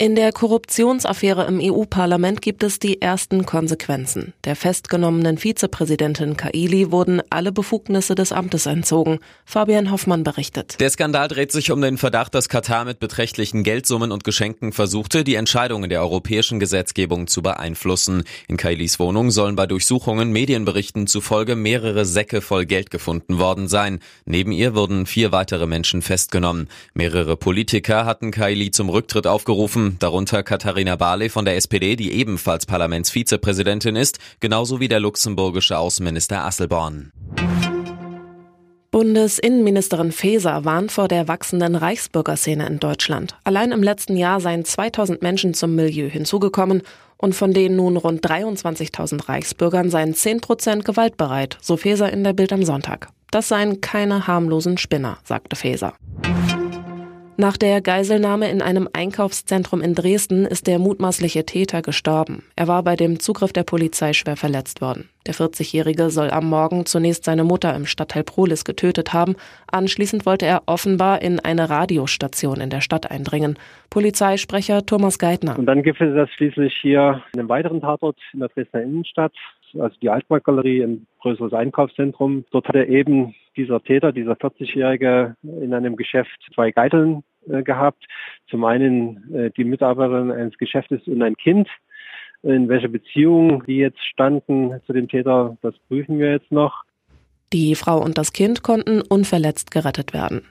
In der Korruptionsaffäre im EU-Parlament gibt es die ersten Konsequenzen. Der festgenommenen Vizepräsidentin Kaili wurden alle Befugnisse des Amtes entzogen. Fabian Hoffmann berichtet. Der Skandal dreht sich um den Verdacht, dass Katar mit beträchtlichen Geldsummen und Geschenken versuchte, die Entscheidungen der europäischen Gesetzgebung zu beeinflussen. In Kailis Wohnung sollen bei Durchsuchungen Medienberichten zufolge mehrere Säcke voll Geld gefunden worden sein. Neben ihr wurden vier weitere Menschen festgenommen. Mehrere Politiker hatten Kaili zum Rücktritt aufgerufen darunter Katharina Barley von der SPD, die ebenfalls Parlamentsvizepräsidentin ist, genauso wie der luxemburgische Außenminister Asselborn. Bundesinnenministerin Faeser warnt vor der wachsenden Reichsbürgerszene in Deutschland. Allein im letzten Jahr seien 2000 Menschen zum Milieu hinzugekommen und von denen nun rund 23.000 Reichsbürgern seien 10 Prozent gewaltbereit, so Faeser in der Bild am Sonntag. Das seien keine harmlosen Spinner, sagte Faeser. Nach der Geiselnahme in einem Einkaufszentrum in Dresden ist der mutmaßliche Täter gestorben. Er war bei dem Zugriff der Polizei schwer verletzt worden. Der 40-Jährige soll am Morgen zunächst seine Mutter im Stadtteil Prolis getötet haben. Anschließend wollte er offenbar in eine Radiostation in der Stadt eindringen. Polizeisprecher Thomas Geithner. Und dann gibt es das schließlich hier in einem weiteren Tatort in der Dresdner Innenstadt also die Altmarktgalerie, ein größeres Einkaufszentrum. Dort hat er eben dieser Täter, dieser 40-Jährige, in einem Geschäft zwei Geiteln äh, gehabt. Zum einen äh, die Mitarbeiterin eines Geschäftes und ein Kind. In welcher Beziehung die jetzt standen zu dem Täter, das prüfen wir jetzt noch. Die Frau und das Kind konnten unverletzt gerettet werden.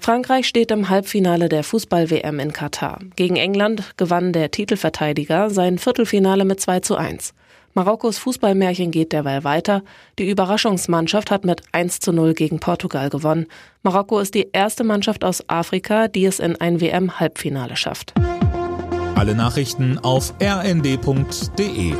Frankreich steht im Halbfinale der Fußball-WM in Katar. Gegen England gewann der Titelverteidiger sein Viertelfinale mit 2 zu 1. Marokkos Fußballmärchen geht derweil weiter. Die Überraschungsmannschaft hat mit 1 zu 0 gegen Portugal gewonnen. Marokko ist die erste Mannschaft aus Afrika, die es in ein WM-Halbfinale schafft. Alle Nachrichten auf rnd.de